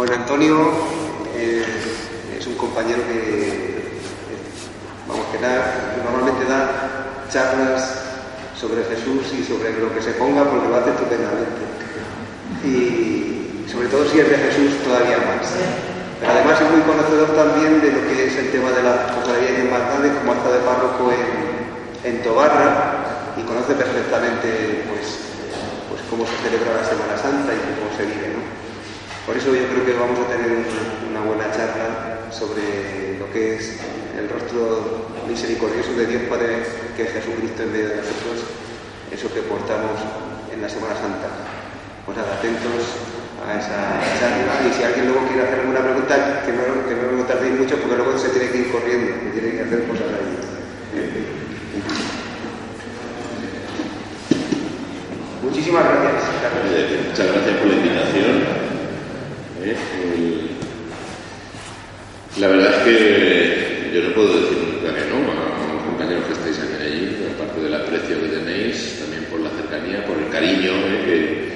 Bueno, Antonio eh, es un compañero que, vamos, que da, normalmente da charlas sobre Jesús y sobre lo que se ponga porque lo hace estupendamente. Y sobre todo si es de Jesús todavía más. Pero además es muy conocedor también de lo que es el tema de las cofradías y hermandades como acta de párroco en, en Tobarra y conoce perfectamente pues, pues cómo se celebra la Semana Santa y cómo se vive. ¿no? Por eso yo creo que vamos a tener una buena charla sobre lo que es el rostro misericordioso de Dios Padre, que es Jesucristo en medio de nosotros, eso que portamos en la Semana Santa. Pues nada, atentos a esa charla y si alguien luego quiere hacer alguna pregunta, que no, que no lo tardéis mucho porque luego se tiene que ir corriendo, que tiene que hacer cosas ahí. Muchísimas gracias. Muchas gracias por la invitación. ¿Eh? La verdad es que yo no puedo decir nunca que no a los compañeros que estáis aquí allí, aparte del aprecio que tenéis, también por la cercanía, por el cariño ¿eh?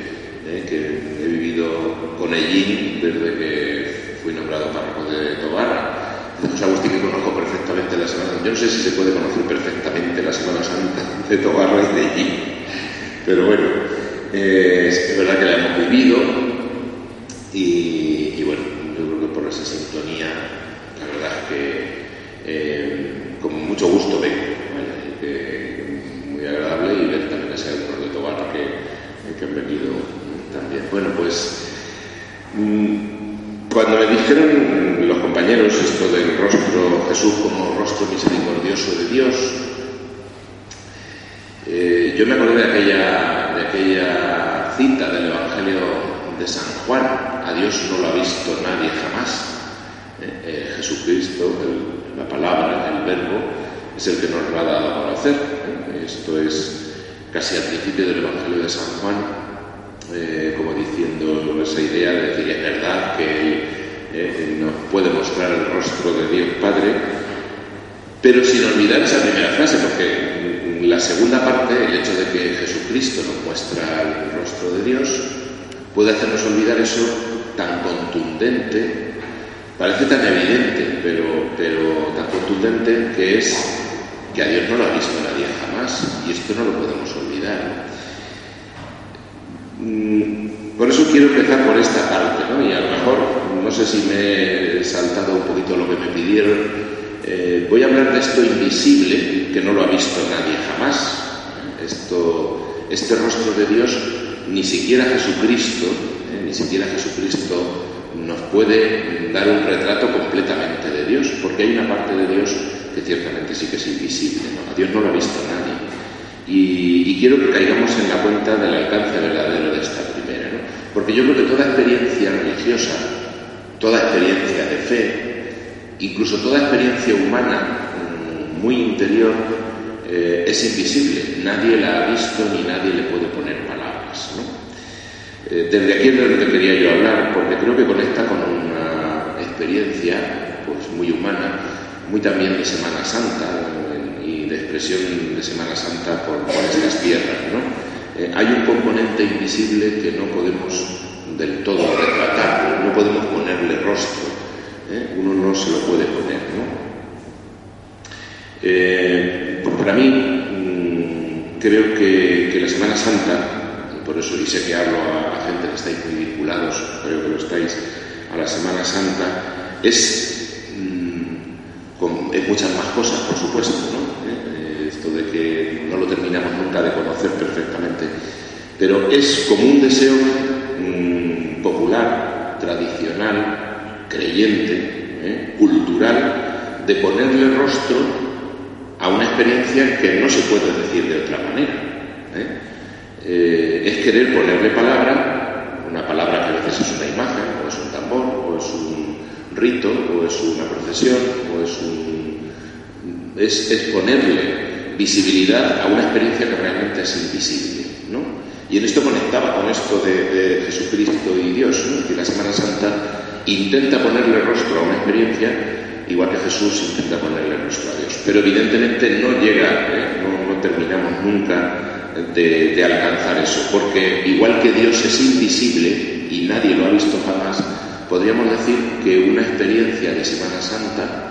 ¿eh? que, he vivido con Ellín desde que fui nombrado párroco de Tobarra. José Agustín que conozco perfectamente la Semana Santa. Yo no sé si se puede conocer perfectamente la Semana Santa de Tobarra y de Ellín, pero bueno, es verdad que la hemos vivido, y, bueno, yo creo que por esa sintonía, la verdad es que eh, con mucho gusto vengo, muy agradable y ver también ese algunos de Tobar que, que han venido también. Bueno, pues mm, cuando me dijeron los compañeros esto del rostro Jesús como rostro misericordioso de Dios, eh, yo me acordé de aquella, de aquella cita del Evangelio de San Juan. A Dios no lo ha visto nadie jamás. Eh, eh, Jesucristo, la palabra, el verbo, es el que nos lo ha dado a conocer. Eh, esto es casi al principio del Evangelio de San Juan, como diciendo esa idea de decir, es verdad que Él nos puede mostrar el rostro de Dios Padre, pero sin olvidar esa primera frase, porque la segunda parte, el hecho de que Jesucristo nos muestra el rostro de Dios, puede hacernos olvidar eso tan contundente, parece tan evidente, pero, pero tan contundente que es que a Dios no lo ha visto nadie jamás y esto no lo podemos olvidar. Mm, por eso quiero empezar por esta parte, ¿no? y a lo mejor, no sé si me he saltado un poquito lo que me pidieron, eh, voy a hablar de esto invisible que no lo ha visto nadie jamás. Esto, este rostro de Dios ni siquiera Jesucristo, ni siquiera Jesucristo nos puede dar un retrato completamente de Dios, porque hay una parte de Dios que ciertamente sí que es invisible, a Dios no lo ha visto nadie. Y, quiero que caigamos en la cuenta del alcance verdadero de esta primera, ¿no? porque yo creo que toda experiencia religiosa, toda experiencia de fe, incluso toda experiencia humana mm, muy interior, eh, es invisible, nadie la ha visto ni nadie le puede poner eh, desde aquí es de lo que quería yo hablar, porque creo que conecta con una experiencia pues, muy humana, muy también de Semana Santa y de expresión de Semana Santa por, estas tierras. Eh, hay un componente invisible que no podemos del todo retratar, no podemos ponerle rostro, ¿eh? uno no se lo puede poner. para mí, mm, creo que la Semana Santa por eso y sé que hablo a, gente que estáis muy vinculados, creo que lo estáis, a la Semana Santa, es, mm, es muchas más cosas, por supuesto, ¿no? Eh, esto de que no lo terminamos nunca de conocer perfectamente, pero es como un deseo mm, popular, tradicional, creyente, ¿eh? cultural, de ponerle rostro a una experiencia que no se puede decir de otra manera. ¿eh? Eh, es querer ponerle palabra, una palabra que a veces es una rito, o es una procesión, o es un... Es, es ponerle visibilidad a una experiencia que realmente es invisible, ¿no? Y en esto conectaba con esto de, Jesucristo y Dios, ¿no? que la Semana Santa intenta ponerle rostro a una experiencia igual que Jesús intenta ponerle rostro a Dios. Pero evidentemente no llega, ¿eh? no, terminamos nunca de, de, alcanzar eso, porque igual que Dios es invisible y nadie lo ha visto jamás, podríamos decir que una experiencia de Semana Santa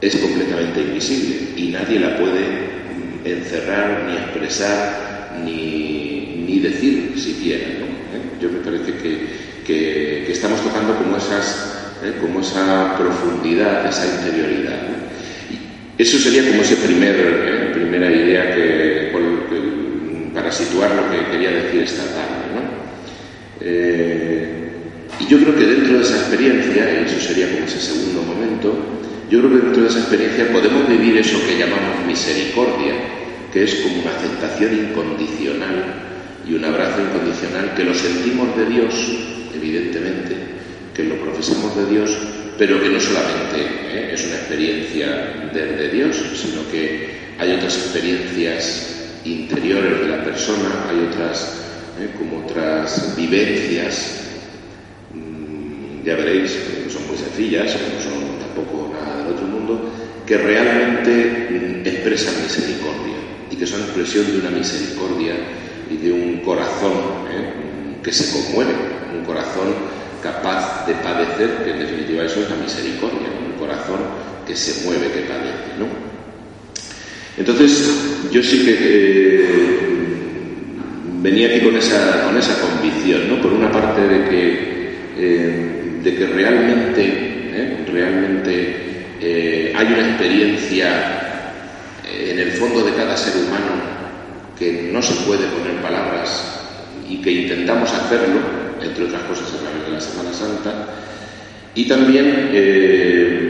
es completamente invisible y nadie la puede encerrar, ni expresar, ni, ni decir siquiera. ¿no? ¿Eh? Yo me parece que, que, estamos tocando como, esas, ¿eh? como esa profundidad, esa interioridad. Y eso sería como esa primer, ¿eh? primera idea que, situar lo que quería decir esta tarde. ¿no? y yo creo que dentro de esa experiencia, y eso sería como ese segundo momento, yo creo que dentro de esa experiencia podemos vivir eso que llamamos misericordia, que es como una aceptación incondicional y un abrazo incondicional que lo sentimos de Dios, evidentemente, que lo profesamos de Dios, pero que no solamente ¿eh? es una experiencia de, Dios, sino que hay otras experiencias interiores de la persona, hay otras, ¿eh? como otras vivencias, mm, ya veréis, que son muy sencillas, no son tampoco nada del otro mundo, que realmente mm, expresan misericordia y que son expresión de una misericordia y de un corazón ¿eh? que se conmueve, un corazón capaz de padecer, que en definitiva eso es la misericordia, un corazón que se mueve, que padece. ¿no? Entonces, yo sí que eh, venía aquí con esa, con esa convicción, ¿no? por una parte de que, eh, de que realmente, realmente hay una experiencia en el fondo de cada ser humano que no se puede poner palabras y que intentamos hacerlo, entre otras cosas a través de la Semana Santa, y también eh,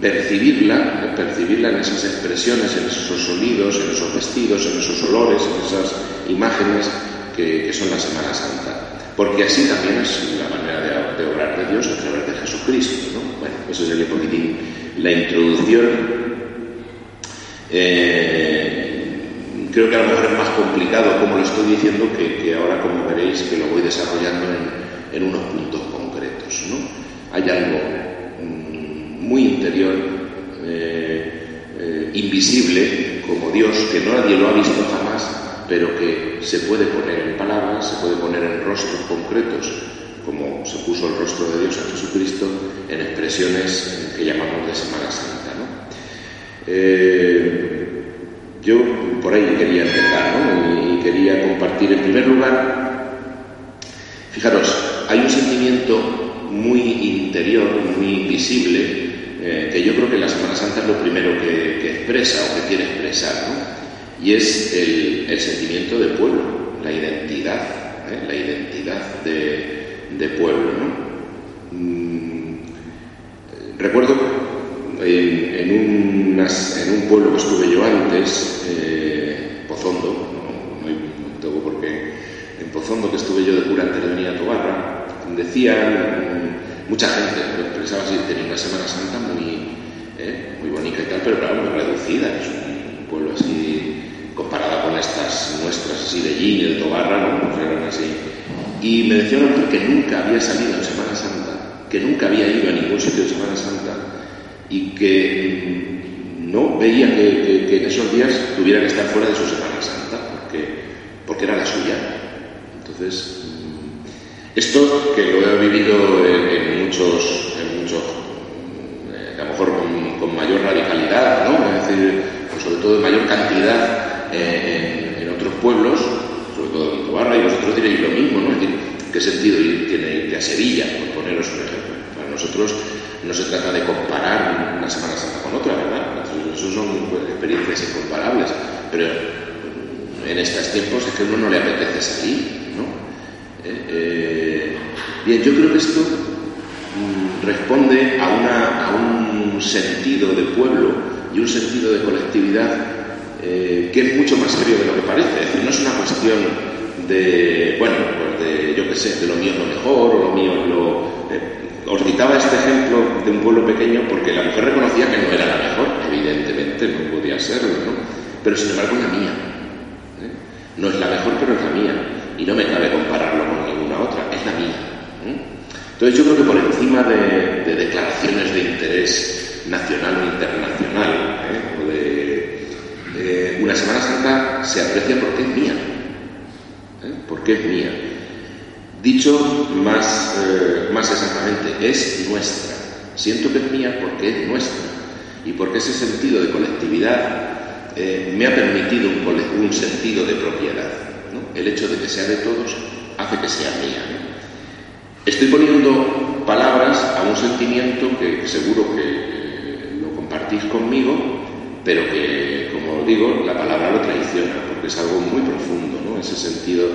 percibirla, percibirla en esas expresiones, en esos sonidos, en esos vestidos, en esos olores, en esas imágenes que, son la Semana Santa. Porque así también es la manera de, de obrar de Dios a través de Jesucristo. ¿no? Bueno, eso sería un poquitín la introducción eh, creo que a lo mejor es más complicado, como lo estoy diciendo, que, ahora, como veréis, que lo voy desarrollando en, unos puntos concretos. ¿no? Hay algo muy interior, eh, eh, invisible, como Dios, que nadie lo ha visto jamás, pero que se puede poner en palabras, se puede poner en rostros concretos, como se puso el rostro de Dios en Jesucristo, en expresiones que llamamos de Semana Santa. Eh, yo por ahí quería empezar ¿no? y, quería compartir. En primer lugar, fijaros, hay un sentimiento muy interior, muy visible, eh, que yo creo que la Semana Santa es lo primero que, expresa o que quiere expresar, ¿no? y es el, sentimiento de pueblo, la identidad, ¿eh? la identidad de, pueblo. ¿no? Mm, recuerdo en, un pueblo que estuve yo antes, eh, Pozondo, no, tengo por qué, en Pozondo que estuve yo de cura antes de venir a Tobarra, decían, mucha gente pensaba así, tenía una Semana Santa muy, eh, muy bonita y tal, pero claro, muy reducida, es un pueblo así comparada con estas nuestras así de Gin, el Tobarra, ¿no? Eran así. Y me decía una que nunca había salido en Semana Santa, que nunca había ido a ningún sitio de Semana Santa y que no veía que, en esos días tuviera que estar fuera de su Semana Santa, porque, porque era la suya. Entonces, mm, esto que lo he vivido en, muchos, en muchos eh, a lo mejor con, mayor radicalidad, ¿no? es decir, pues sobre todo en mayor cantidad eh, en, otros pueblos, sobre todo en Tobarra, y vosotros diréis lo mismo, ¿no? Es decir, ¿qué sentido tiene irte a Sevilla, por poneros un ejemplo? Para nosotros no se trata de comparar una Semana Santa con otra, ¿verdad? Eso son experiencias incomparables, pero en estos tiempos es que a uno no le apetece salir, ¿no? Eh, eh, bien, yo creo que esto responde a, un sentido de pueblo y un sentido de colectividad eh, que es mucho más serio de lo que parece. Es decir, no es una cuestión de, bueno, pues de, yo qué sé, de lo mío es lo mejor o lo mío es lo citaba este ejemplo de un pueblo pequeño porque la mujer reconocía que no era la mejor, evidentemente, no podía serlo, ¿no? Pero sin embargo la mía. ¿eh? No es la mejor, pero es la mía. Y no me cabe compararlo con ninguna otra, es la mía. ¿Eh? Entonces yo creo que por encima de, declaraciones de interés nacional o internacional, ¿eh? o de, una Semana Santa se aprecia porque es mía. Porque es mía. Dicho más, eh, más exactamente, es nuestra. Siento que es mía porque es nuestra y porque ese sentido de colectividad eh, me ha permitido un, un sentido de propiedad. El hecho de que sea de todos hace que sea mía. Estoy poniendo palabras a un sentimiento que seguro que eh, lo compartís conmigo, pero que, como digo, la palabra lo traiciona, porque es algo muy profundo, ¿no? ese sentido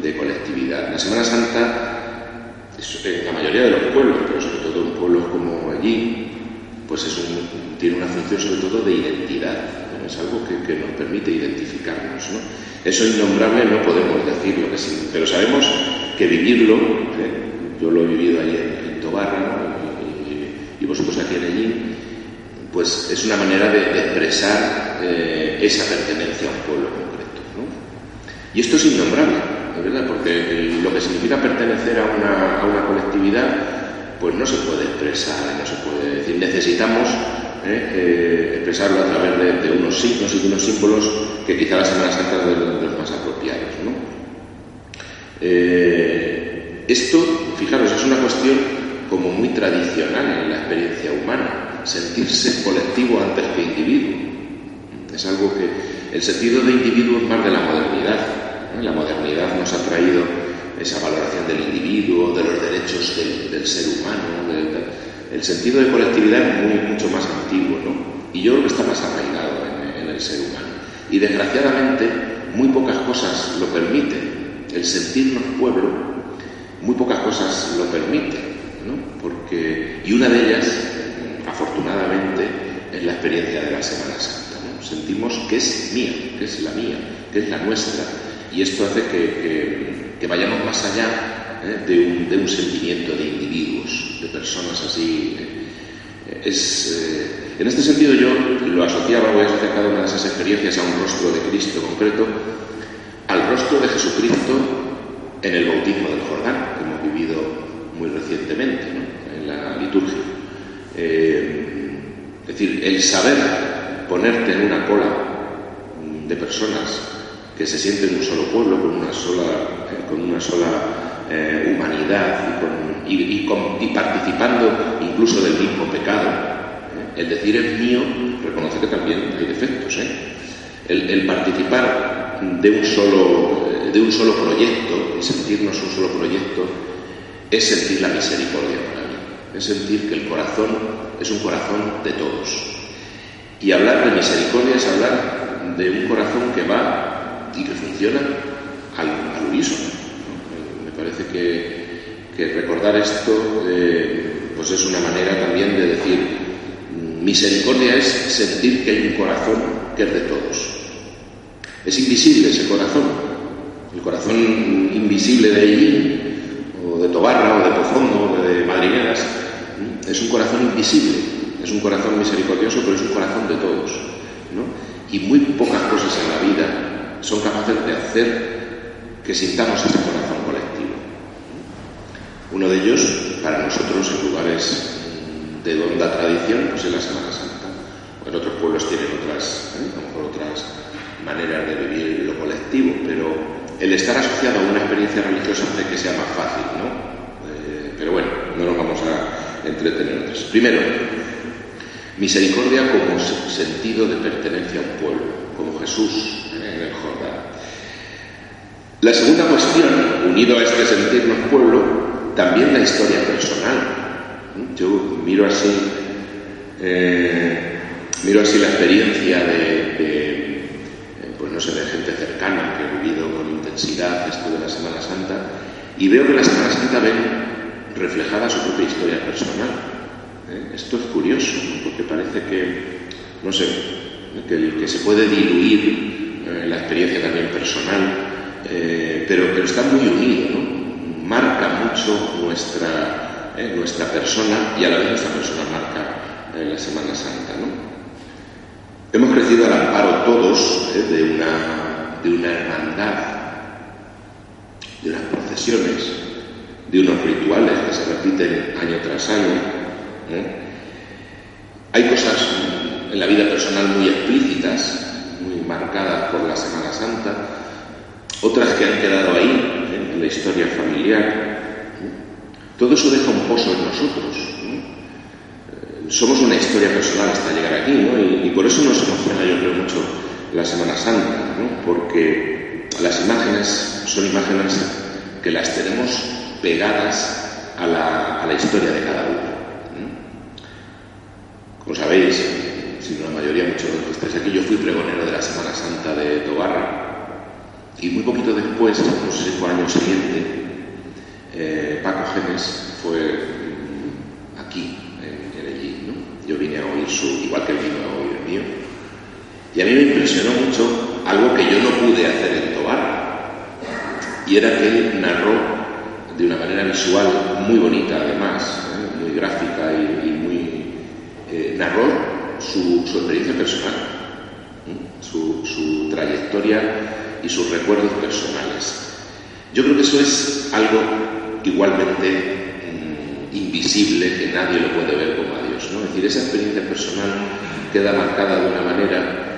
de colectividad. La Semana Santa, en la mayoría de los pueblos, pero sobre todo en pueblos como allí, pues es tiene una función sobre todo de identidad, es algo que, nos permite identificarnos. ¿no? Eso innombrable no podemos decirlo, que sí, pero sabemos que vivirlo, ¿eh? Yo lo he vivido allí en, Tobarra y, vosotros aquí en allí, pues es una manera de, expresar eh, esa pertenencia a un pueblo concreto. ¿no? Y esto es innombrable verdad, porque lo que significa pertenecer a una, a una, colectividad, pues no se puede expresar, no se puede decir. Necesitamos ¿eh? Expresarlo a través de, unos signos y de unos símbolos que quizá la Semana Santa de, de los más apropiados. ¿no? Eh, esto, fijaros, es una cuestión como muy tradicional en la experiencia humana, sentirse colectivo antes que individuo. Es algo que el sentido de individuo es más de la modernidad, la modernidad nos ha traído esa valoración del individuo, de los derechos del, ser humano. el sentido de colectividad es muy, mucho más antiguo, ¿no? Y yo creo que está más arraigado en, el ser humano. Y desgraciadamente, muy pocas cosas lo permiten. El sentirnos pueblo, muy pocas cosas lo permiten, ¿no? Porque, y una de ellas, afortunadamente, es la experiencia de la Semana Santa. Sentimos que es mía, que es la mía, que es la nuestra, y esto hace que, vayamos más allá ¿eh? de, un, sentimiento de individuos, de personas así. ¿eh? Es, eh, en este sentido yo lo asociaba, voy a asociar cada una de esas experiencias a un rostro de Cristo concreto, al rostro de Jesucristo en el bautismo del Jordán, que hemos vivido muy recientemente en la liturgia. es decir, el saber ponerte en una cola de personas que se siente en un solo pueblo, con una sola, eh, con una sola eh, humanidad y, participando incluso del mismo pecado. ¿eh? El decir es mío reconoce que también hay defectos. El, participar de un, solo, de un solo proyecto y sentirnos un solo proyecto es sentir la misericordia para mí. Es sentir que el corazón es un corazón de todos. Y hablar de misericordia es hablar de un corazón que va y que funciona al, al unísono. Me parece que, recordar esto eh, pues es una manera también de decir, misericordia es sentir que hay un corazón que es de todos. Es invisible ese corazón, el corazón invisible de allí, o de Tobarra, o de Pozondo, o de Madrigueras, es un corazón invisible, es un corazón misericordioso, pero es un corazón de todos. Y muy pocas cosas en la vida son capaces de hacer que sintamos ese corazón colectivo. Uno de ellos, para nosotros, en lugares de honda tradición, pues es la Semana Santa. En otros pueblos tienen otras, ¿eh? otras maneras de vivir lo colectivo, pero el estar asociado a una experiencia religiosa hace que sea más fácil, ¿no? Eh, pero bueno, no nos vamos a entretener. Primero, misericordia como sentido de pertenencia a un pueblo, como Jesús en el Jordán. La segunda cuestión, unido a este sentirnos pueblo, también la historia personal. Yo miro así, eh, miro así la experiencia de, eh, pues no sé, de gente cercana que ha vivido intensidad esto de la Semana Santa y veo que la Semana Santa ven reflejada su propia historia personal. ¿eh? Esto es curioso, porque parece que, no sé, que, que se puede diluir eh, la experiencia también personal, eh, pero, pero está muy unido, ¿no? marca mucho nuestra, ¿eh? nuestra persona y a la vez nuestra persona marca eh, la Semana Santa. ¿no? Hemos crecido al amparo todos ¿eh? de, una, de una hermandad, de unas procesiones, de unos rituales que se repiten año tras año. Hay cosas en la vida personal muy explícitas, muy marcadas por la Semana Santa, otras que han quedado ahí, en la historia familiar. Todo eso deja un pozo en nosotros. Eh, somos una historia personal hasta llegar aquí, ¿no? y, por eso nos emociona, yo creo, mucho la Semana Santa, ¿no? porque las imágenes son imágenes que las tenemos pegadas a la, historia de cada uno. Como sabéis, si no la mayoría, muchos de los que estáis aquí, yo fui pregonero de la Semana Santa de Tobarra. Y muy poquito después, unos cinco años siguientes, eh, Paco Genes fue mm, aquí, en, el allí. ¿no? Yo vine a oír su, igual que él vino a oír el mío. Y a mí me impresionó mucho algo que yo no pude hacer en. Y era que narró de una manera visual muy bonita, además, ¿eh? muy gráfica y, muy. Eh, narró su, experiencia personal, su, su trayectoria y sus recuerdos personales. Yo creo que eso es algo igualmente mm, invisible que nadie lo puede ver como a Dios. ¿no? Es decir, esa experiencia personal queda marcada de una manera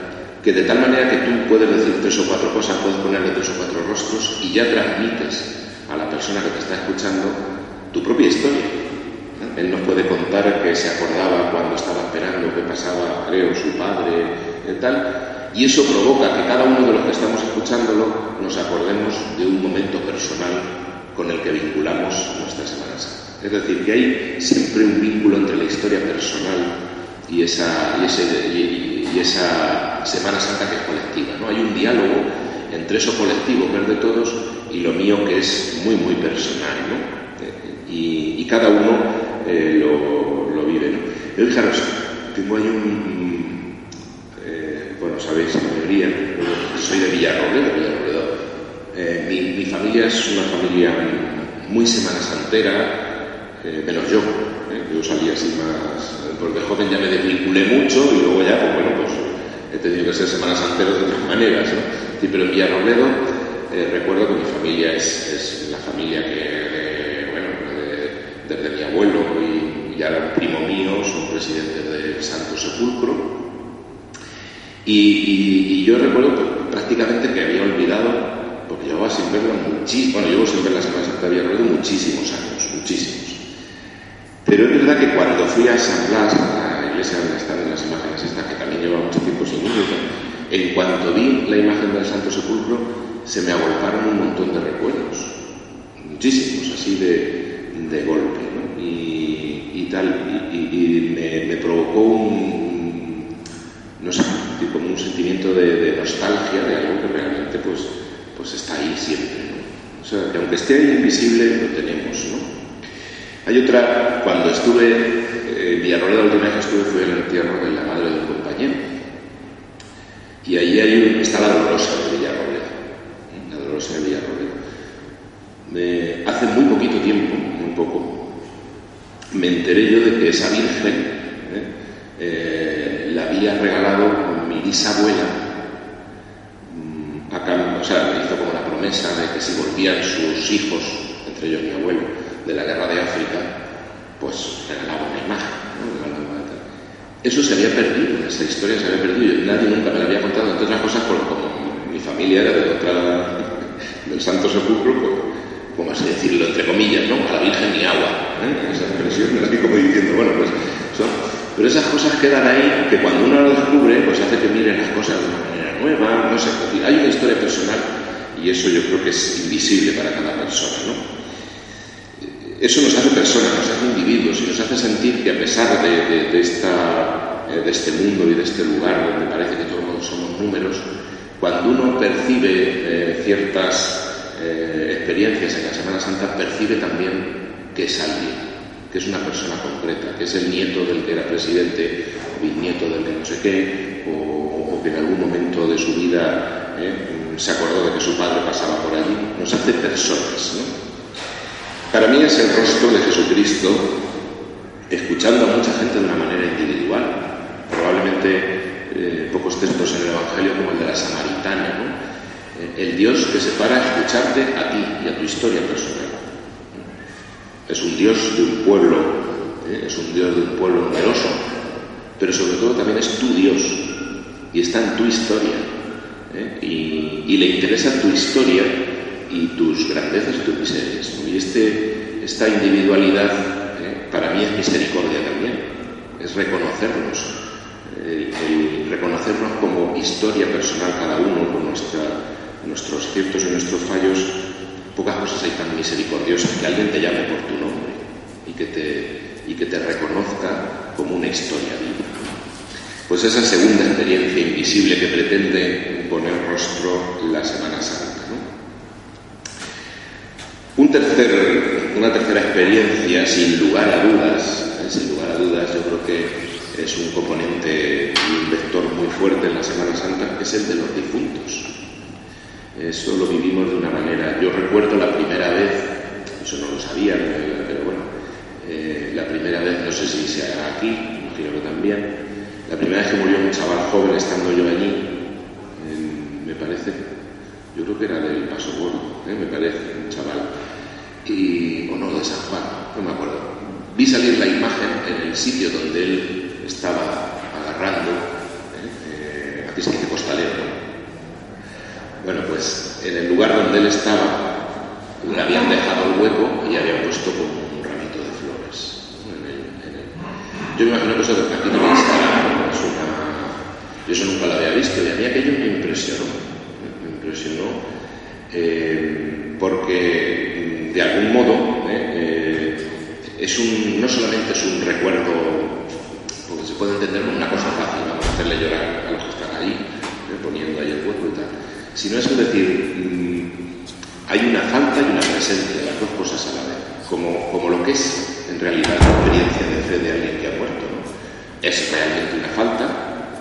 que de tal manera que tú puedes decir tres o cuatro cosas, puedes ponerle tres o cuatro rostros y ya transmites a la persona que te está escuchando tu propia historia. Él nos puede contar que se acordaba cuando estaba esperando que pasaba, creo, su padre, y tal, y eso provoca que cada uno de los que estamos escuchándolo nos acordemos de un momento personal con el que vinculamos nuestra Semana. Es decir, que hay siempre un vínculo entre la historia personal y esa, y esa Semana Santa que es colectiva. ¿no? Hay un diálogo entre eso colectivo, ver de todos, y lo mío que es muy, muy personal. ¿no? Y, cada uno eh, lo, vive. ¿no? Pero fijaros, tengo ahí un, bueno, sabéis, la mayoría, soy de Villarrobledo, Villarrobledo. Eh, mi, familia es una familia muy semana santera, eh, menos yo. Eh, yo salí así más, porque joven ya me desvinculé mucho y luego ya, pues bueno, pues he tenido que ser semana santero de otras maneras, ¿no? Sí, pero en Villarrobledo recuerdo que mi familia es, la familia que, bueno, desde mi abuelo y, y ahora un primo mío son presidentes del Santo Sepulcro y, yo recuerdo prácticamente que había olvidado, porque llevaba sin verla muchísimo, bueno, llevo sin ver la Semana Santa había olvidado muchísimos años, muchísimos. Pero es verdad que cuando fui a San Blas, a la iglesia donde están las imágenes estas, que también lleva mucho tiempo sin ir, en cuanto vi la imagen del Santo Sepulcro, se me agolparon un montón de recuerdos, muchísimos, así de, de golpe, ¿no? y, tal, y, me, provocó un, no sé, como un sentimiento de, nostalgia de algo que realmente pues, pues está ahí siempre. O sea, que aunque esté ahí invisible, lo tenemos. ¿no? Hay otra, cuando estuve eh, en Villarroel, la última vez que estuve fue en el entierro de la madre de un compañero. Y ahí hay está la Dolorosa de Villarroel, la Dolorosa de Villarroel. hace muy poquito tiempo, muy poco, me enteré yo de que esa Virgen ¿eh? Eh, la había regalado bisabuela, mm, o sea, hizo como la promesa de que si volvían sus hijos, entre ellos mi abuelo, de la guerra de África, pues regalaba una imagen. Eso se había perdido, esa historia se había perdido y nadie nunca me la había contado, entre otras cosas, como mi familia era de otra, del Santo Sepulcro, pues, como así decirlo, entre comillas, ¿no? A la Virgen ni agua, ¿eh? esa expresión, así como diciendo, bueno, pues pero esas cosas quedan ahí que cuando uno lo descubre, pues hace que miren las cosas de una manera nueva, no sé, hay una historia personal y eso yo creo que es invisible para cada persona, ¿no? Eso nos hace personas, nos hace individuos y nos hace sentir que a pesar de, esta, eh, de este mundo y de este lugar donde parece que todos somos números, cuando uno percibe eh, ciertas eh, experiencias en la Semana Santa, percibe también que es alguien que es una persona concreta, que es el nieto del que era presidente, o bisnieto del que no sé qué, o, que en algún momento de su vida se acordó de que su padre pasaba por allí, nos hace personas. ¿no? Para mí es el rostro de Jesucristo escuchando a mucha gente de una manera individual. Probablemente eh, pocos textos en el Evangelio como el de la Samaritana, ¿no? Eh, el Dios que se para a escucharte a ti y a tu historia personal. Es un Dios de un pueblo, ¿eh? es un Dios de un pueblo numeroso, pero sobre todo también es tu Dios y está en tu historia. Y, y, le interesa tu historia y tus grandezas y tus miserias. Y este, esta individualidad para mí es misericordia también, es reconocernos, reconocernos como historia personal cada uno, con nuestra, nuestros ciertos y nuestros fallos. Pocas cosas hay tan misericordiosas que alguien te llame por tu nombre y que te, y que te reconozca como una historia viva. Pues esa segunda experiencia invisible que pretende poner rostro la Semana Santa. Un tercer, una tercera experiencia, sin lugar a dudas, eh, sin lugar a dudas, yo creo que es un componente un vector muy fuerte en la Semana Santa, es el de los difuntos. Eso lo vivimos de una manera. Yo recuerdo la primera vez, eso no lo sabía, pero bueno, eh, la primera vez, no sé si se hará aquí, imagino que también, la primera vez que murió un chaval joven estando yo allí, me parece, yo creo que era del Paso Gordo, ¿eh? me parece, un chaval y, o no, de San Juan, no me acuerdo. Vi salir la imagen en el sitio donde él estaba agarrando, ¿eh? aquí se costalero, Bueno, pues en el lugar donde él estaba le habían dejado el hueco y habían puesto como un ramito de flores. Yo me imagino que eso de no me instala, es una... Yo eso nunca lo había visto y a mí aquello me impresionó, me impresionó eh, porque de algún modo, ¿eh? Eh, es un, no solamente es un recuerdo, porque se puede entender como una cosa fácil, vamos a hacerle llorar a los que están ahí, ¿eh? poniendo ahí el cuerpo y tal, sino es decir, mm, hay una falta y una presencia, las dos cosas a la vez, como, como lo que es en realidad la experiencia de fe de alguien que ha muerto. ¿no? Es realmente una falta,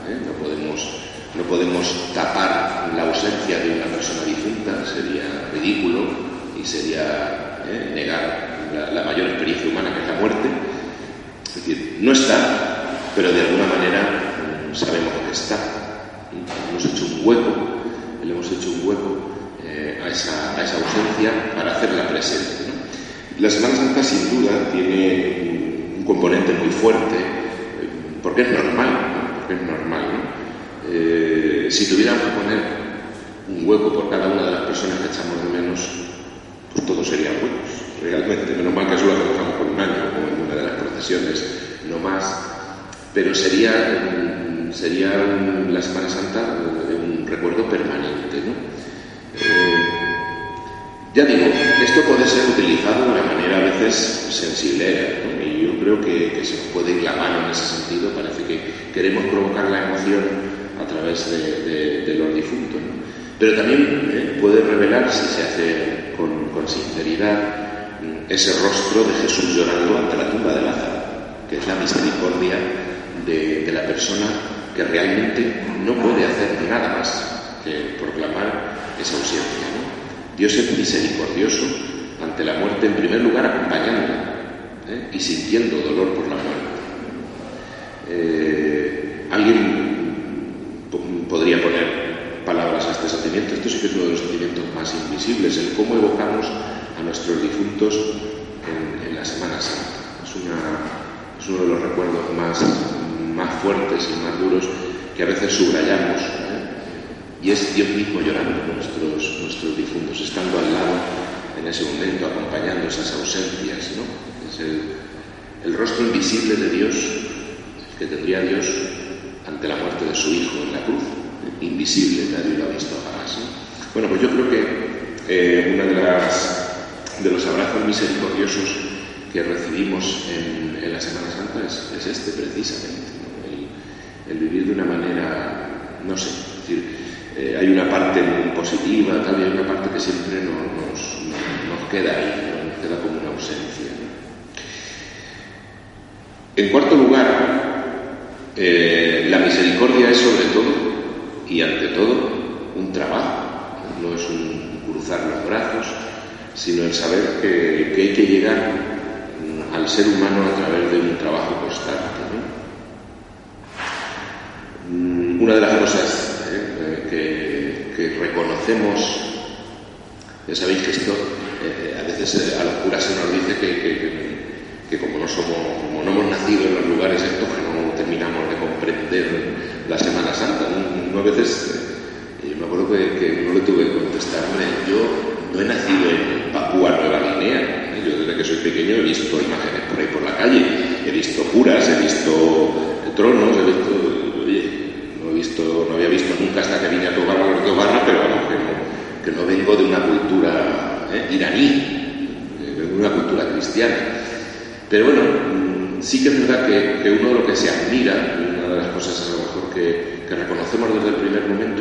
no podemos no podemos tapar la ausencia de una persona difunta, sería ridículo y sería ¿eh? negar la, mayor experiencia humana que es la muerte. Es decir, no está, pero de alguna manera mm, sabemos que está. Hemos hecho un hueco, le hemos hecho un hueco eh, a, esa, ausencia para hacerla presente. La Semana Santa sin duda tiene un componente muy fuerte, eh, porque es normal, porque es normal. si tuviéramos que poner un hueco por cada una de las personas que echamos de menos, todos serían buenos, realmente. Menos mal que solo trabajamos por un año, como en una de las procesiones, no más. Pero sería, mm, sería la Semana Santa un recuerdo permanente, ¿no? Eh, ya digo, esto puede ser utilizado de una manera a veces sensible y yo creo que, se puede ir la mano en ese sentido. Parece que queremos provocar la emoción a través de, los difuntos. Pero también eh, puede revelar, si se hace con, sinceridad ese rostro de Jesús llorando ante la tumba de Lázaro, que es la misericordia de, la persona que realmente no puede hacer nada más que proclamar esa ausencia. Dios es misericordioso ante la muerte, en primer lugar acompañándola ¿eh? y sintiendo dolor por la muerte. Eh, alguien podría poner palabras a este sentimiento. Esto sí que es uno de los sentimientos más invisibles, el cómo evocamos a nuestros difuntos en, la Semana Santa. Es, uno de los recuerdos más, más fuertes y más duros que a veces subrayamos. ¿eh? Y es Dios mismo llorando con nuestros, nuestros difuntos, estando al lado en ese momento, acompañando esas ausencias. ¿no? Es el, el rostro invisible de Dios que tendría Dios ante la muerte de su Hijo en la cruz invisible, nadie lo ha visto jamás. Bueno, pues yo creo que eh, uno de, de los abrazos misericordiosos que recibimos en, la Semana Santa es, este precisamente, el, vivir de una manera, no sé, decir, eh, hay una parte positiva, tal, hay una parte que siempre nos, nos, queda ahí, nos queda como una ausencia. En cuarto lugar, eh, la misericordia es sobre todo y ante todo un trabajo. No es un cruzar los brazos, sino el saber que, hay que llegar mm, al ser humano a través de un trabajo constante. Mm, una de las cosas eh, que, reconocemos, ya sabéis que esto eh, a veces a los curas se nos dice que, como no somos, como no hemos nacido en los lugares estos, que no terminamos de comprender la Semana Santa. ¿no? a veces, eh, me acuerdo que, no le tuve que contestarme, yo no he nacido en Papúa Nueva Guinea. ¿eh? Yo desde que soy pequeño he visto imágenes por ahí por la calle, he visto curas, he visto tronos, he visto, oye, no he visto, no había visto nunca hasta que vine a Tobar a pero vamos, que no, vengo de una cultura ¿eh? iraní, vengo de una cultura cristiana. Pero bueno, mm, sí que es verdad que, uno de lo que se admira, una de las cosas a lo mejor que reconocemos desde el primer momento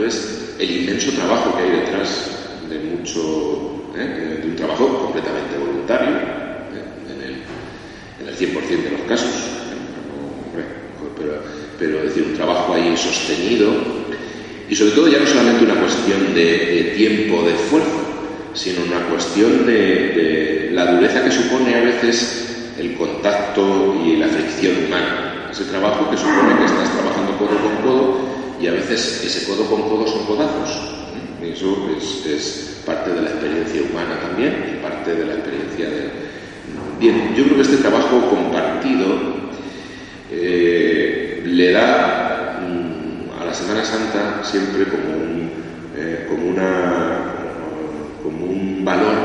es inmenso trabajo que hay detrás de mucho, ¿eh? de un trabajo completamente voluntario, ¿eh? en, el, en, el, 100% de los casos, ¿eh? pero, pero, decir, un trabajo ahí sostenido y sobre todo ya no solamente una cuestión de, tiempo, de esfuerzo, sino una cuestión de, la dureza que supone a veces el contacto y la fricción humana. Ese trabajo que supone que estás trabajando codo con codo y a veces ese codo con codo son codazos eso es, parte de la experiencia humana también y parte de la experiencia de... Bien, yo creo que este trabajo compartido eh, le da mm, a la Semana Santa siempre como un, eh, como, una, como un valor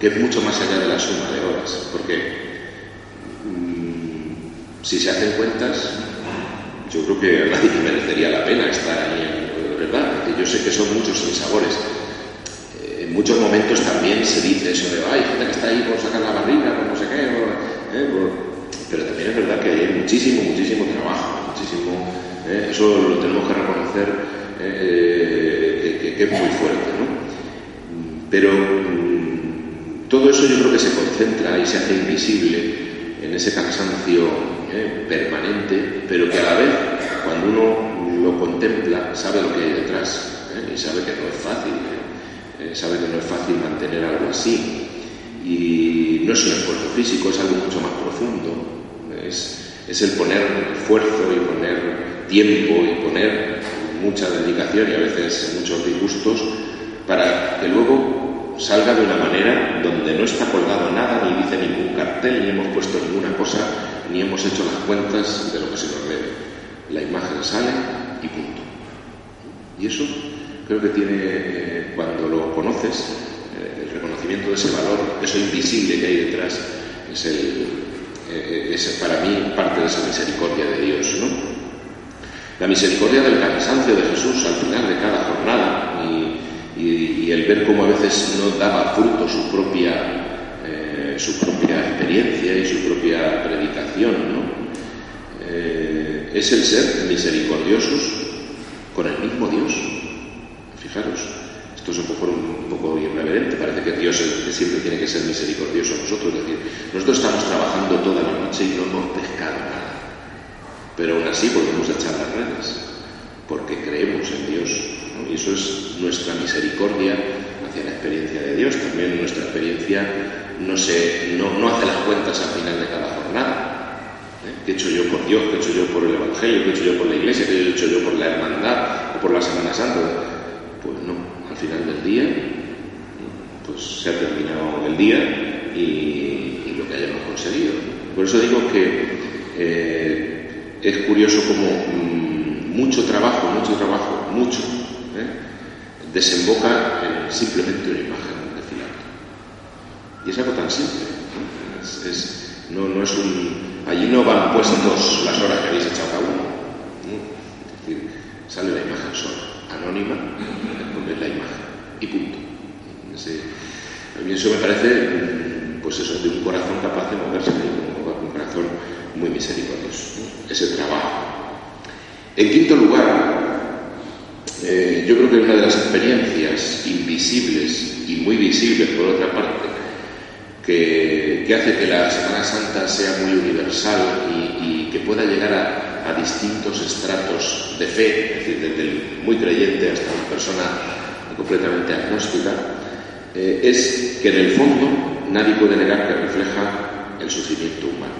que es mucho más allá de la suma de horas, porque mm, si se hacen cuentas, yo creo que a nadie merecería la pena estar ahí ¿verdad? yo sé que son muchos sabores eh, en muchos momentos también se dice eso de, ay, gente que está ahí por sacar la barriga, por no sé qué, ¿eh? pero también es verdad que hay muchísimo, muchísimo trabajo, muchísimo, ¿eh? eso lo tenemos que reconocer que, que, es muy fuerte, ¿no? Pero mm, todo eso yo creo que se concentra y se hace invisible en ese cansancio permanente, pero contempla, sabe lo que hay detrás ¿eh? y sabe que no es fácil, ¿eh? Eh, sabe que no es fácil mantener algo así. Y no es un esfuerzo físico, es algo mucho más profundo. Es, es el poner esfuerzo y poner tiempo y poner mucha dedicación y a veces muchos disgustos para que luego salga de una manera donde no está colgado nada, ni dice ningún cartel, ni hemos puesto ninguna cosa, ni hemos hecho las cuentas de lo que se nos debe. La imagen sale y punto. Y eso creo que tiene, eh, cuando lo conoces, eh, el reconocimiento de ese valor, eso invisible que hay detrás, es, el, eh, es para mí parte de esa misericordia de Dios. ¿no? La misericordia del cansancio de Jesús al final de cada jornada y, y, el ver cómo a veces no daba fruto su propia, su propia experiencia y su propia predicación. ¿no? Es el ser misericordiosos con el mismo Dios. Fijaros, esto es un poco, un poco irreverente, parece que Dios siempre tiene que ser misericordioso a nosotros, es decir, nosotros estamos trabajando toda la noche y no hemos pescado nada, pero aún así podemos echar las redes, porque creemos en Dios, y eso es nuestra misericordia hacia la experiencia de Dios, también nuestra experiencia no, no, no hace las cuentas al final de cada jornada, ¿Qué he hecho yo por Dios? ¿Qué he hecho yo por el Evangelio? ¿Qué he hecho yo por la Iglesia? ¿Qué he hecho yo por la hermandad o por la Semana Santa? Pues no, al final del día, pues se ha terminado el día y, lo que hayamos conseguido. Por eso digo que eh, es curioso como mm, mucho trabajo, mucho trabajo, mucho, ¿eh? desemboca en simplemente una imagen de filantro. Y es algo tan simple. no, no es un Allí no van puestos las horas que habéis echado cada uno. Es decir, sale la imagen sola, anónima, es la imagen y punto. a mí eso me parece, pues eso, de un corazón capaz de moverse, un corazón muy misericordioso. Ese trabajo. En quinto lugar, eh, yo creo que una de las experiencias invisibles y muy visibles, por otra parte, que, hace que la Semana Santa sea muy universal y, que pueda llegar a, distintos estratos de fe, es decir, desde el muy creyente hasta una persona completamente agnóstica, eh, es que en el fondo nadie puede negar que refleja el sufrimiento humano.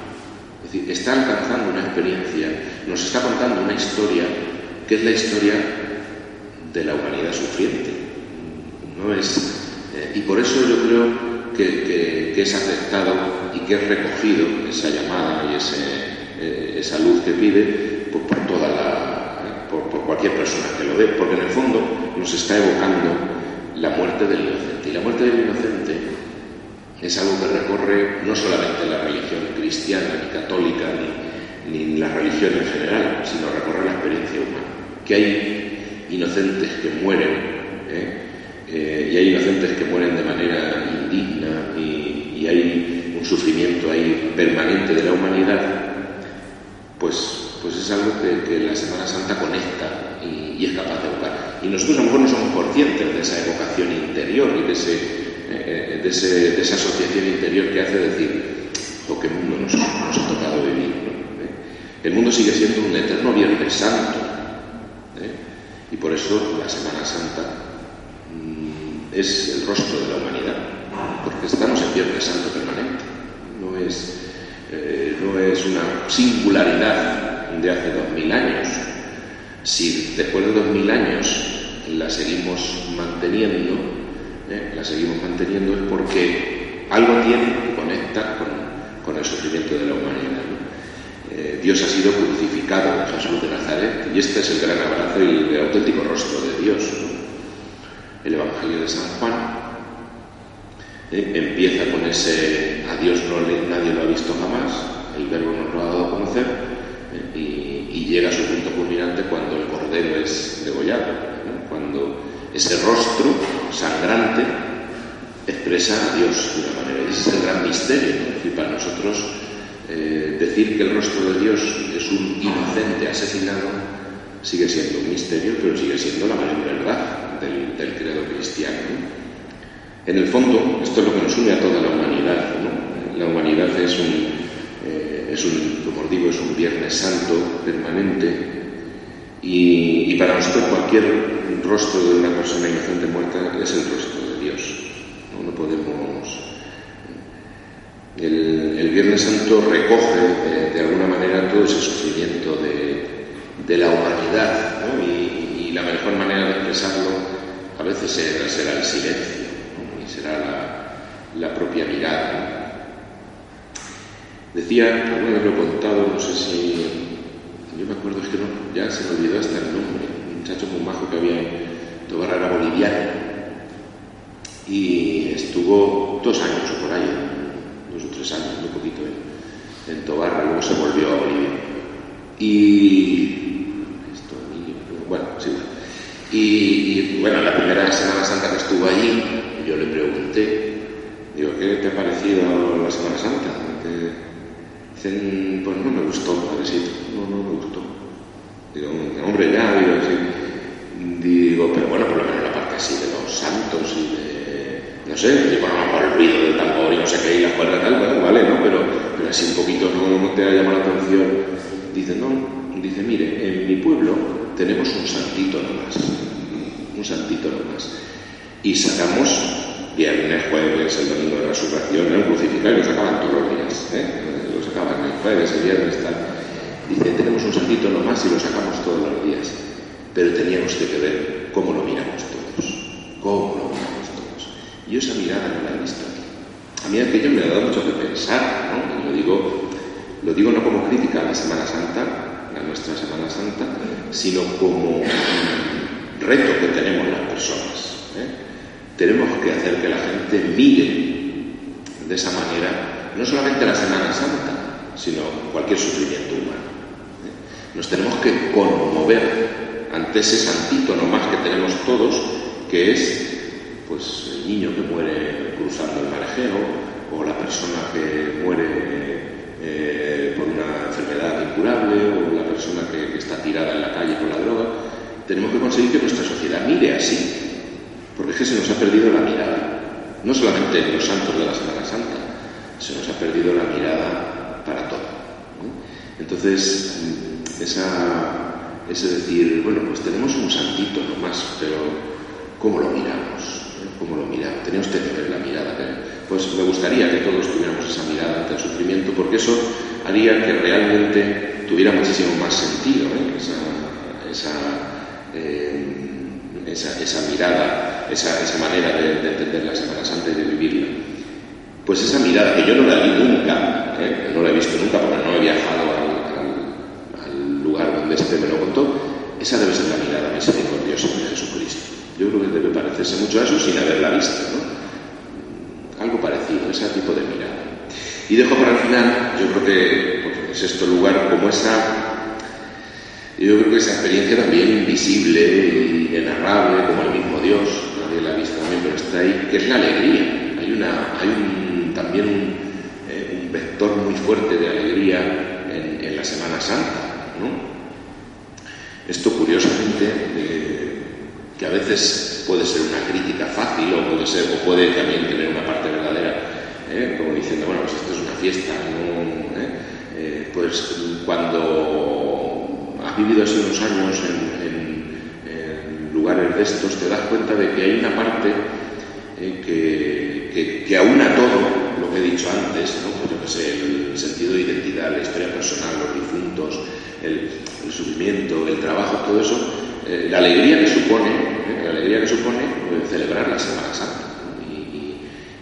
Es decir, está alcanzando una experiencia, nos está contando una historia que es la historia de la humanidad sufriente. No es, eh, y por eso yo creo que, es aceptado y que es recogido esa llamada y eh, esa luz que pide pues, por, toda la, por, cualquier persona que lo ve, porque en el fondo nos está evocando la muerte del inocente. Y la muerte del inocente es algo que recorre no solamente la religión cristiana, ni católica, ni, ni la religión en general, sino recorre la experiencia humana. Que hay inocentes que mueren, ¿eh? Eh, y hay inocentes que mueren de manera indigna, y, hay un sufrimiento ahí permanente de la humanidad, pues, pues es algo que, la Semana Santa conecta y, es capaz de evocar. Y nosotros a lo mejor no somos conscientes de esa evocación interior y de, ese, eh, de, esa asociación interior que hace decir, lo que mundo nos, ha tocado vivir. El mundo sigue siendo un eterno Viernes Santo. ¿eh? Y por eso la Semana Santa mm, es el rostro de la humanidad porque estamos en Viernes Santo permanente. No es, eh, no es una singularidad de hace dos mil años. Si después de dos mil años la seguimos manteniendo, eh, la seguimos manteniendo es porque algo tiene que conecta con, el sufrimiento de la humanidad. Eh, Dios ha sido crucificado en Jesús de Nazaret y este es el gran abrazo y el auténtico rostro de Dios. El Evangelio de San Juan ¿eh? empieza con ese a Dios no nadie lo ha visto jamás, el verbo nos lo ha dado a conocer, ¿eh? y, llega a su punto culminante cuando el cordero es degollado, cuando ese rostro sangrante expresa a Dios de una manera. Y ese es el gran misterio. decir, para nosotros eh, decir que el rostro de Dios es un inocente asesinado sigue siendo un misterio, pero sigue siendo la mayor verdad del, del credo cristiano. En el fondo, esto es lo que nos une a toda la humanidad. La humanidad es un, eh, como digo, es un Viernes Santo permanente y, para nosotros cualquier rostro de una persona inocente muerta es el rostro de Dios. No, podemos. El, Viernes Santo recoge de, alguna manera todo ese sufrimiento de, la humanidad y, la mejor manera de expresarlo a veces será el silencio será la, propia mirada. Decía, alguna vez lo he contado, no sé si. Yo me acuerdo, es que no, ya se me olvidó hasta el nombre. Un muchacho muy majo que había en Tobarra, era boliviano. Y estuvo dos años o por ahí, dos o tres años, muy poquito en, en Tobarra, luego se volvió a Bolivia. Y. Esto, bueno, sí, y, y bueno, la primera Semana Santa que estuvo allí, yo le pregunté, digo, ¿qué te ha parecido la Semana Santa? dicen, pues no me gustó, padrecito, no, no me gustó. Digo, hombre, ya, digo. Digo, pero bueno, por lo menos la parte así de los santos y de, no sé, digo, mejor el ruido del tambor y no sé qué, y la cuerda tal, vale, ¿no? Pero, pero así un poquito no, te ha llamado la atención. Dice, no, dice, mire, en mi pueblo tenemos un santito nomás, un santito nomás y sacamos viernes, jueves, el domingo de la resurrección, un crucificado y lo sacaban todos los días, ¿eh? lo sacaban el jueves, el viernes, tal. Dice, tenemos un santito nomás y lo sacamos todos los días, pero teníamos que ver cómo lo miramos todos, cómo lo miramos todos. Y esa mirada no la he visto aquí. A mí aquello me ha dado mucho que pensar, ¿no? Y lo digo, lo digo no como crítica a la Semana Santa, a nuestra Semana Santa, sino como reto que tenemos las personas. ¿eh? Tenemos que hacer que la gente mire de esa manera no solamente la Semana Santa, sino cualquier sufrimiento humano. ¿eh? Nos tenemos que conmover ante ese santito nomás que tenemos todos, que es pues el niño que muere cruzando el marejeo o la persona que muere eh, por una enfermedad incurable o la persona que, que está tirada en la calle por la droga. Tenemos que conseguir que nuestra sociedad mire así que se nos ha perdido la mirada, no solamente en los santos de la Semana Santa, se nos ha perdido la mirada para todo. Entonces, esa, ese decir, bueno, pues tenemos un santito nomás, pero ¿cómo lo miramos? cómo lo miraba. Tenía usted que ver la mirada. Pues me gustaría que todos tuviéramos esa mirada ante el sufrimiento, porque eso haría que realmente tuviera muchísimo más sentido ¿eh? esa, eh, esa, esa, mirada, esa, esa manera de, entender la Semana Santa y de vivirla. Pues esa mirada, que yo no la vi nunca, ¿eh? no la he visto nunca porque no he viajado al, lugar donde este me lo contó, esa debe ser la mirada misericordiosa de Jesucristo. Yo creo que debe parecerse mucho a eso sin haberla visto, ¿no? Algo parecido, ese tipo de mirada. Y dejo para el final, yo creo que pues, es este lugar como esa yo creo que esa experiencia también invisible y inenarrable, como el mismo Dios, nadie la ha visto también, pero está ahí, que es la alegría. Hay, una, hay también eh, un, vector muy fuerte de alegría en, la Semana Santa. ¿no? Esto, curiosamente, que a veces puede ser una crítica fácil o puede, ser, o puede también tener una parte verdadera, ¿eh? como diciendo, bueno, pues esto es una fiesta, ¿no? ¿Eh? pues cuando has vivido así unos años en, de estos, te das cuenta de que hay una parte eh, que, que, que, aúna todo lo que he dicho antes, ¿no? pues el sentido de identidad, la historia personal, los difuntos, el, sufrimiento, el trabajo, todo eso, eh, la alegría que supone, ¿eh? la alegría que supone pues, celebrar la Semana Santa. Y,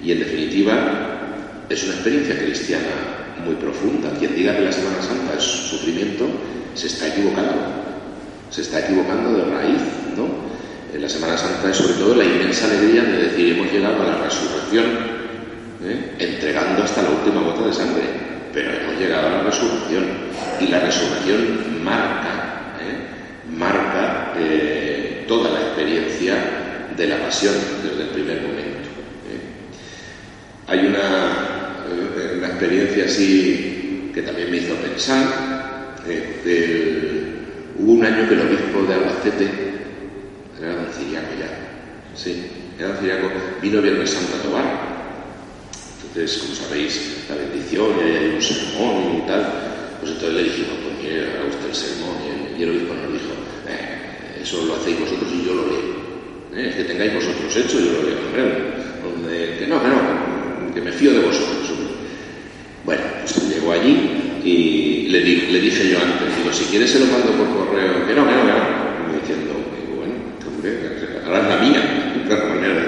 y en definitiva es una experiencia cristiana muy profunda. Quien diga que la Semana Santa es sufrimiento, se está equivocando, se está equivocando de raíz, ¿no? En la Semana Santa es sobre todo la inmensa alegría de decir hemos llegado a la resurrección, ¿eh? entregando hasta la última gota de sangre, pero hemos llegado a la resurrección y la resurrección marca, ¿eh? marca eh, toda la experiencia de la pasión desde el primer momento. Hay una, una experiencia así que también me hizo pensar, hubo un año que el obispo de Albacete, era don Ciriaco ya, sí, era don Ciriaco, vino Viernes Santo a Tobar. Entonces, como sabéis, la bendición y hay un sermón y tal, pues entonces le dijimos, pues mire, usted el sermón. Y el, obispo nos dijo, eh, eso lo hacéis vosotros y yo lo leo. Eh, que tengáis vosotros hecho, yo lo leo. Donde, que no, que no, que me fío de vosotros. Bueno, pues llegó allí y le, le, dije yo antes, digo, si quieres se lo mando por correo, que no, que no, que no. Y diciendo, digo, bueno, hombre, ahora es la mía, de otra manera.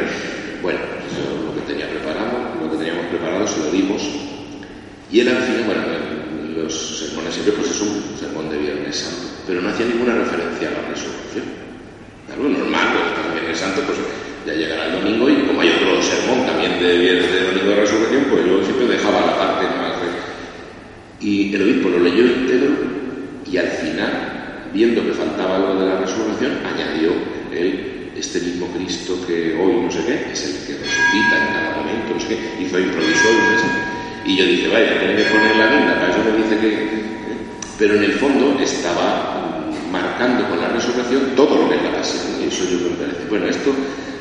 Bueno, eso lo que tenía preparado, lo que teníamos preparado se lo dimos. Y él al final, bueno, los sermones siempre pues es un sermón de Viernes Santo, pero no hacía ninguna referencia a la resurrección. Algo normal, pues Viernes Santo, pues ya llegará el domingo y como hay otro sermón también de Viernes de Domingo de Resurrección, pues yo siempre dejaba la parte más y el obispo lo leyó entero y al final, viendo que faltaba algo de la resurrección, añadió él, este mismo Cristo que hoy no sé qué, es el que resucita en cada momento, no sé qué, hizo improvisó y yo dije, vaya, tiene que poner la guinda, para eso me dice que... Pero en el fondo estaba marcando con la resurrección todo lo que es la pasión, y eso yo me parece. Bueno, esto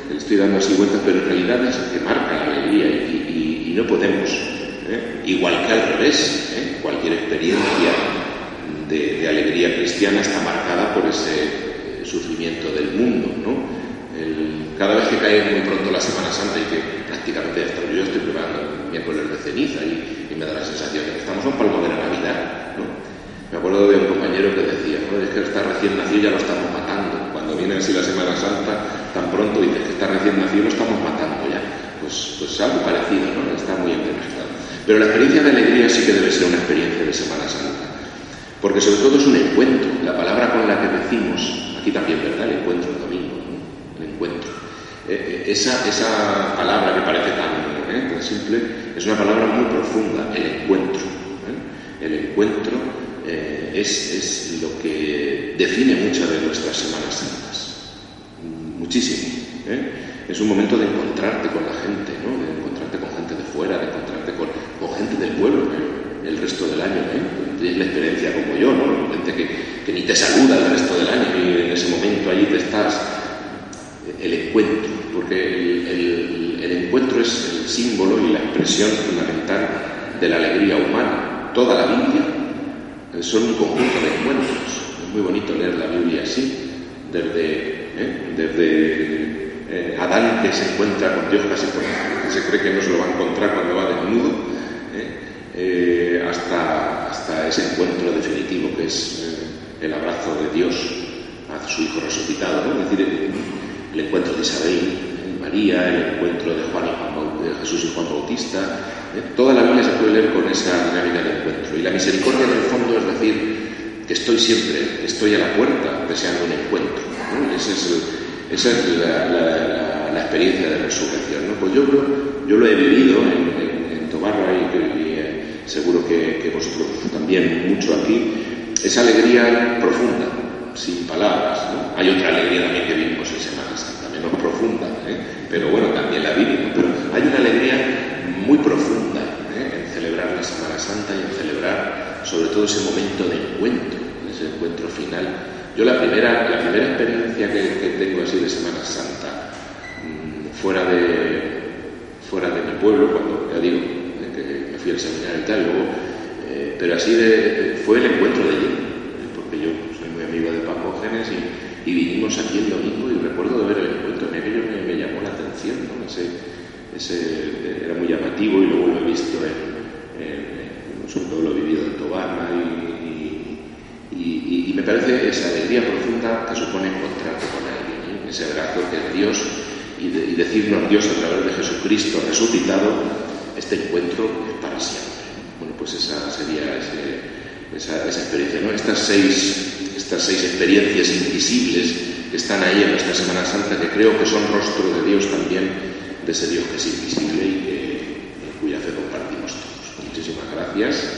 le estoy dando así vueltas, pero en realidad es el que marca la alegría y no podemos ¿eh? igual que al revés, ¿eh? cualquier experiencia de, alegría cristiana está marcada por ese sufrimiento del mundo. ¿no? cada vez que cae muy pronto la Semana Santa y que prácticamente hasta yo estoy preparando miércoles de ceniza y, me da la sensación de que estamos a un palmo de la Navidad. ¿no? Me acuerdo de un compañero que decía, ¿no? es que está recién nacido ya lo estamos matando. Cuando viene así la Semana Santa, tan pronto dice que está recién nacido lo estamos matando ya. Pues, pues algo parecido, ¿no? Está muy entremezclado. Pero la experiencia de alegría sí que debe ser una experiencia de Semana Santa. Porque sobre todo es un encuentro. La palabra con la que decimos, aquí también, ¿verdad? El encuentro encuentro. Eh, eh, esa, esa, palabra que parece tan, eh, tan, simple es una palabra muy profunda, el encuentro. El encuentro es, es, lo que define muchas de nuestras Semanas Santas. Muchísimo. Es un momento de encontrarte con la gente, ¿no? de encontrarte con gente de fuera, de encontrarte con o gente del pueblo el resto del año. ¿eh? Tienes la experiencia como yo, ¿no? gente que, ni te saluda el resto del año y en ese momento allí te estás. El encuentro, porque el, encuentro es el símbolo y la expresión fundamental de la alegría humana. Toda la Biblia son un conjunto de encuentros. Es muy bonito leer la Biblia así, desde, ¿eh? desde eh, Adán que se encuentra con Dios casi por que se cree que no se lo va a encontrar cuando va desnudo, ¿eh? hasta, hasta ese encuentro definitivo que es el abrazo de Dios a su Hijo resucitado, es decir, el, encuentro de Isabel, María, el encuentro de, Juan de Jesús y Juan Bautista, toda la Biblia se puede leer con esa dinámica de encuentro. Y la misericordia en el fondo es decir, que estoy siempre, estoy a la puerta deseando un encuentro. esa es la, experiencia de resurrección. ¿no? Pues yo, yo lo he vivido en, en, Tobarra y, eh, seguro que, vosotros también mucho aquí, esa alegría profunda, sin palabras. Hay otra alegría también que vivimos en Semana Santa, menos profunda, ¿eh? Pero bueno, también la vivimos. Pero hay una alegría muy profunda ¿eh? en celebrar la Semana Santa y en celebrar sobre todo ese momento de encuentro, ese encuentro final. Yo la primera, la primera experiencia que, tengo así de Semana Santa, mm, fuera, de, fuera de mi pueblo, cuando ya digo, que fui al seminario y tal, luego, eh, pero así fue el encuentro de allí, porque yo soy muy amigo de Paco Genes y, vinimos aquí el domingo y recuerdo de ver el encuentro, me, aquello me, me llamó la atención, ¿no? Ese, ese, era muy llamativo y luego lo he visto en, sobre todo lo he vivido en Tobarma y, me parece esa alegría profunda que supone encontrarte con alguien, ¿eh? ese abrazo es Dios y, decirnos Dios a través de Jesucristo resucitado, este encuentro es para siempre. Bueno, pues esa sería esa, experiencia, ¿no? Estas seis, estas seis experiencias invisibles están ahí en nuestra Semana Santa, que creo que son rostro de Dios también, de ese Dios que es invisible y que, en cuya fe compartimos todos. Muchísimas gracias.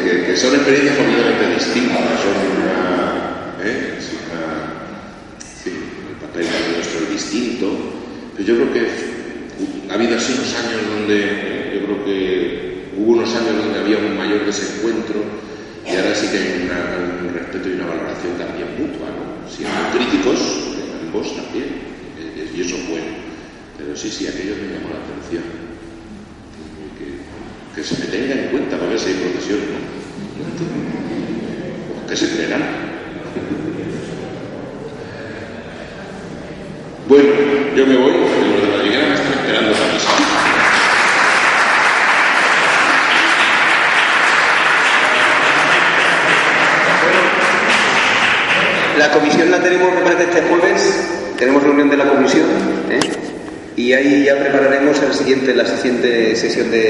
Que, son experiencias completamente distintas, son una, ¿eh? es una, sí, el papel nuestro es distinto, pero yo creo que ha habido así unos años donde, yo creo que hubo unos años donde había un mayor desencuentro y ahora sí que hay un respeto y una valoración también mutua, ¿no? Siendo críticos, ambos también, y eso es bueno, pero sí, sí, aquello me llamó la atención que se me tenga en cuenta para ver si hay procesión. ¿Qué se? Bueno, yo me voy, los de la liguera me están esperando para misa. La comisión la tenemos, me este jueves. Tenemos reunión de la comisión. ¿eh? Y ahí ya prepararemos el siguiente, la siguiente sesión de